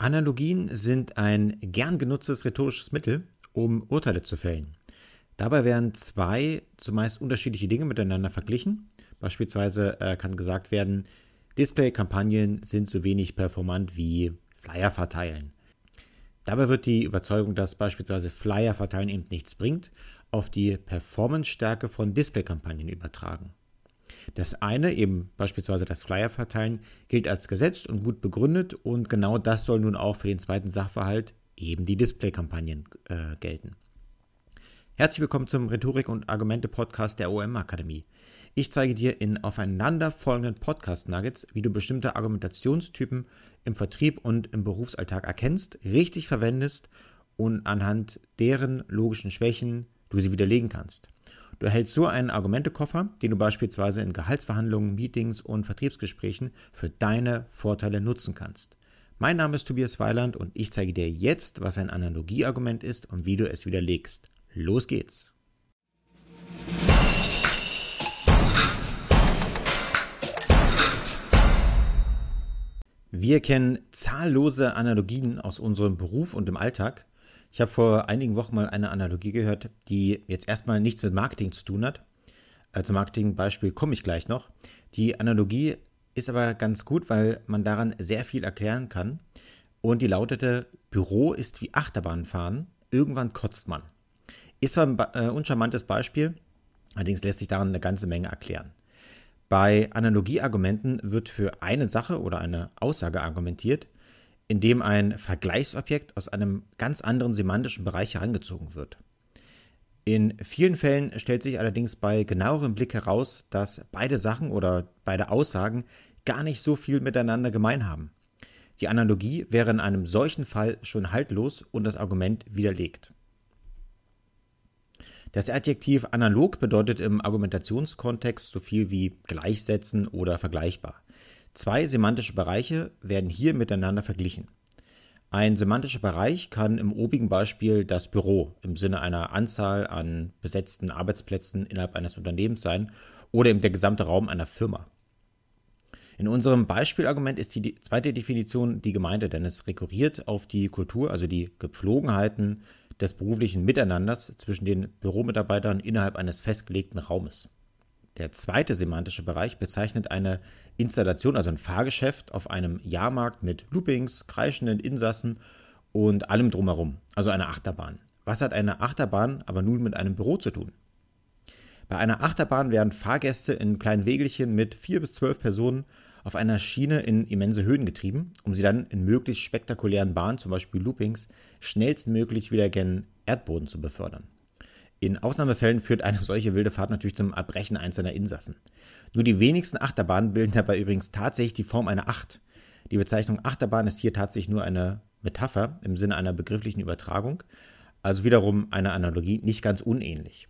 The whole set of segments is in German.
Analogien sind ein gern genutztes rhetorisches Mittel, um Urteile zu fällen. Dabei werden zwei zumeist unterschiedliche Dinge miteinander verglichen. Beispielsweise äh, kann gesagt werden, Display-Kampagnen sind so wenig performant wie Flyer verteilen. Dabei wird die Überzeugung, dass beispielsweise Flyer verteilen eben nichts bringt, auf die Performance-Stärke von Display-Kampagnen übertragen. Das eine, eben beispielsweise das Flyer verteilen, gilt als gesetzt und gut begründet und genau das soll nun auch für den zweiten Sachverhalt, eben die Display-Kampagnen, äh, gelten. Herzlich willkommen zum Rhetorik- und Argumente-Podcast der OM Akademie. Ich zeige dir in aufeinanderfolgenden Podcast-Nuggets, wie du bestimmte Argumentationstypen im Vertrieb und im Berufsalltag erkennst, richtig verwendest und anhand deren logischen Schwächen du sie widerlegen kannst. Du erhältst so einen Argumentekoffer, den du beispielsweise in Gehaltsverhandlungen, Meetings und Vertriebsgesprächen für deine Vorteile nutzen kannst. Mein Name ist Tobias Weiland und ich zeige dir jetzt, was ein Analogieargument ist und wie du es widerlegst. Los geht's! Wir kennen zahllose Analogien aus unserem Beruf und im Alltag. Ich habe vor einigen Wochen mal eine Analogie gehört, die jetzt erstmal nichts mit Marketing zu tun hat. Zum Marketing-Beispiel komme ich gleich noch. Die Analogie ist aber ganz gut, weil man daran sehr viel erklären kann. Und die lautete: Büro ist wie Achterbahnfahren, irgendwann kotzt man. Ist zwar ein äh, uncharmantes Beispiel, allerdings lässt sich daran eine ganze Menge erklären. Bei Analogieargumenten wird für eine Sache oder eine Aussage argumentiert, indem ein Vergleichsobjekt aus einem ganz anderen semantischen Bereich herangezogen wird. In vielen Fällen stellt sich allerdings bei genauerem Blick heraus, dass beide Sachen oder beide Aussagen gar nicht so viel miteinander gemein haben. Die Analogie wäre in einem solchen Fall schon haltlos und das Argument widerlegt. Das Adjektiv analog bedeutet im Argumentationskontext so viel wie gleichsetzen oder vergleichbar. Zwei semantische Bereiche werden hier miteinander verglichen. Ein semantischer Bereich kann im obigen Beispiel das Büro im Sinne einer Anzahl an besetzten Arbeitsplätzen innerhalb eines Unternehmens sein oder eben der gesamte Raum einer Firma. In unserem Beispielargument ist die zweite Definition die Gemeinde, denn es rekurriert auf die Kultur, also die Gepflogenheiten des beruflichen Miteinanders zwischen den Büromitarbeitern innerhalb eines festgelegten Raumes. Der zweite semantische Bereich bezeichnet eine Installation, also ein Fahrgeschäft auf einem Jahrmarkt mit Loopings, kreischenden Insassen und allem drumherum, also eine Achterbahn. Was hat eine Achterbahn aber nun mit einem Büro zu tun? Bei einer Achterbahn werden Fahrgäste in kleinen Wägelchen mit vier bis zwölf Personen auf einer Schiene in immense Höhen getrieben, um sie dann in möglichst spektakulären Bahnen, zum Beispiel Loopings, schnellstmöglich wieder gen Erdboden zu befördern. In Ausnahmefällen führt eine solche wilde Fahrt natürlich zum Erbrechen einzelner Insassen. Nur die wenigsten Achterbahnen bilden dabei übrigens tatsächlich die Form einer Acht. Die Bezeichnung Achterbahn ist hier tatsächlich nur eine Metapher im Sinne einer begrifflichen Übertragung, also wiederum einer Analogie nicht ganz unähnlich.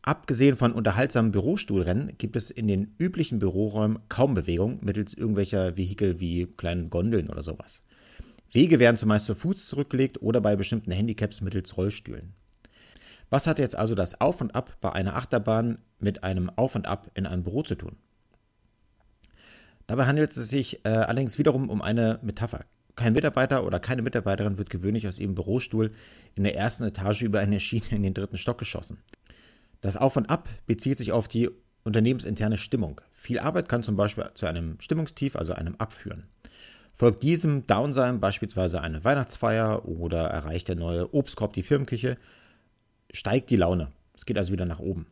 Abgesehen von unterhaltsamen Bürostuhlrennen gibt es in den üblichen Büroräumen kaum Bewegung mittels irgendwelcher Vehikel wie kleinen Gondeln oder sowas. Wege werden zumeist zu Fuß zurückgelegt oder bei bestimmten Handicaps mittels Rollstühlen. Was hat jetzt also das Auf und Ab bei einer Achterbahn mit einem Auf und Ab in einem Büro zu tun? Dabei handelt es sich äh, allerdings wiederum um eine Metapher. Kein Mitarbeiter oder keine Mitarbeiterin wird gewöhnlich aus ihrem Bürostuhl in der ersten Etage über eine Schiene in den dritten Stock geschossen. Das Auf und Ab bezieht sich auf die unternehmensinterne Stimmung. Viel Arbeit kann zum Beispiel zu einem Stimmungstief, also einem Abführen. Folgt diesem Downside beispielsweise eine Weihnachtsfeier oder erreicht der neue Obstkorb die Firmenküche, steigt die Laune. Es geht also wieder nach oben.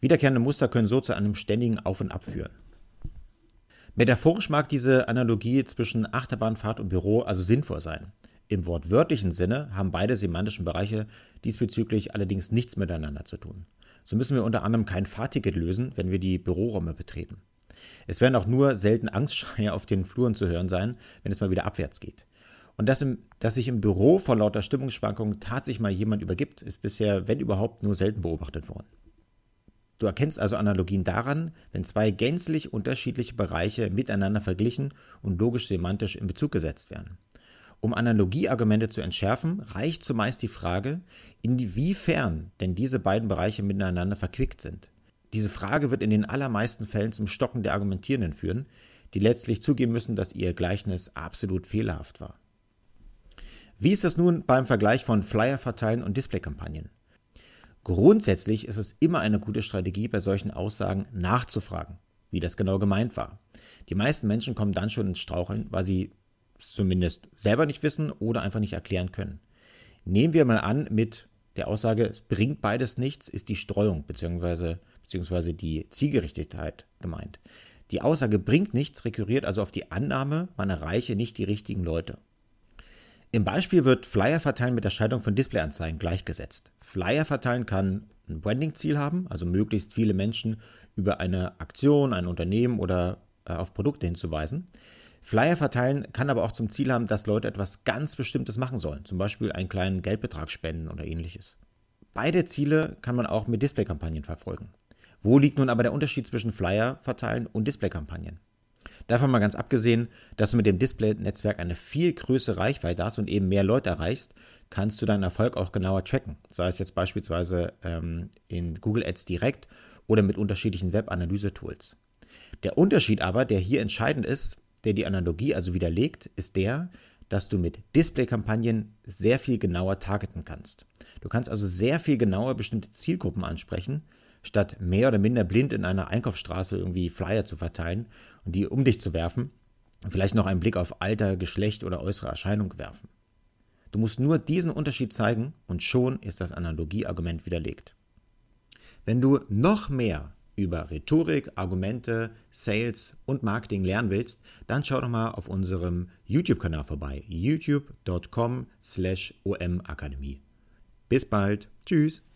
Wiederkehrende Muster können so zu einem ständigen Auf und Ab führen. Metaphorisch mag diese Analogie zwischen Achterbahnfahrt und Büro also sinnvoll sein. Im wortwörtlichen Sinne haben beide semantischen Bereiche diesbezüglich allerdings nichts miteinander zu tun. So müssen wir unter anderem kein Fahrticket lösen, wenn wir die Büroräume betreten. Es werden auch nur selten Angstschreie auf den Fluren zu hören sein, wenn es mal wieder abwärts geht. Und dass, im, dass sich im Büro vor lauter Stimmungsschwankungen tatsächlich mal jemand übergibt, ist bisher, wenn überhaupt, nur selten beobachtet worden. Du erkennst also Analogien daran, wenn zwei gänzlich unterschiedliche Bereiche miteinander verglichen und logisch-semantisch in Bezug gesetzt werden. Um Analogieargumente zu entschärfen, reicht zumeist die Frage, inwiefern denn diese beiden Bereiche miteinander verquickt sind. Diese Frage wird in den allermeisten Fällen zum Stocken der Argumentierenden führen, die letztlich zugeben müssen, dass ihr Gleichnis absolut fehlerhaft war. Wie ist das nun beim Vergleich von Flyer verteilen und Displaykampagnen? Grundsätzlich ist es immer eine gute Strategie, bei solchen Aussagen nachzufragen, wie das genau gemeint war. Die meisten Menschen kommen dann schon ins Straucheln, weil sie zumindest selber nicht wissen oder einfach nicht erklären können. Nehmen wir mal an, mit der Aussage, es bringt beides nichts, ist die Streuung bzw. beziehungsweise die Zielgerichtetheit gemeint. Die Aussage bringt nichts rekurriert also auf die Annahme, man erreiche nicht die richtigen Leute. Im Beispiel wird Flyer verteilen mit der Schaltung von Displayanzeigen gleichgesetzt. Flyer verteilen kann ein Branding-Ziel haben, also möglichst viele Menschen über eine Aktion, ein Unternehmen oder äh, auf Produkte hinzuweisen. Flyer verteilen kann aber auch zum Ziel haben, dass Leute etwas ganz Bestimmtes machen sollen, zum Beispiel einen kleinen Geldbetrag spenden oder ähnliches. Beide Ziele kann man auch mit Displaykampagnen verfolgen. Wo liegt nun aber der Unterschied zwischen Flyer verteilen und Displaykampagnen? Davon mal ganz abgesehen, dass du mit dem Display-Netzwerk eine viel größere Reichweite hast und eben mehr Leute erreichst, kannst du deinen Erfolg auch genauer tracken. Sei es jetzt beispielsweise ähm, in Google Ads direkt oder mit unterschiedlichen Web-Analyse-Tools. Der Unterschied aber, der hier entscheidend ist, der die Analogie also widerlegt, ist der, dass du mit Display-Kampagnen sehr viel genauer targeten kannst. Du kannst also sehr viel genauer bestimmte Zielgruppen ansprechen, statt mehr oder minder blind in einer Einkaufsstraße irgendwie Flyer zu verteilen die um dich zu werfen, vielleicht noch einen Blick auf Alter, Geschlecht oder äußere Erscheinung werfen. Du musst nur diesen Unterschied zeigen und schon ist das Analogieargument widerlegt. Wenn du noch mehr über Rhetorik, Argumente, Sales und Marketing lernen willst, dann schau doch mal auf unserem YouTube-Kanal vorbei. youtube.com slash omakademie. Bis bald. Tschüss.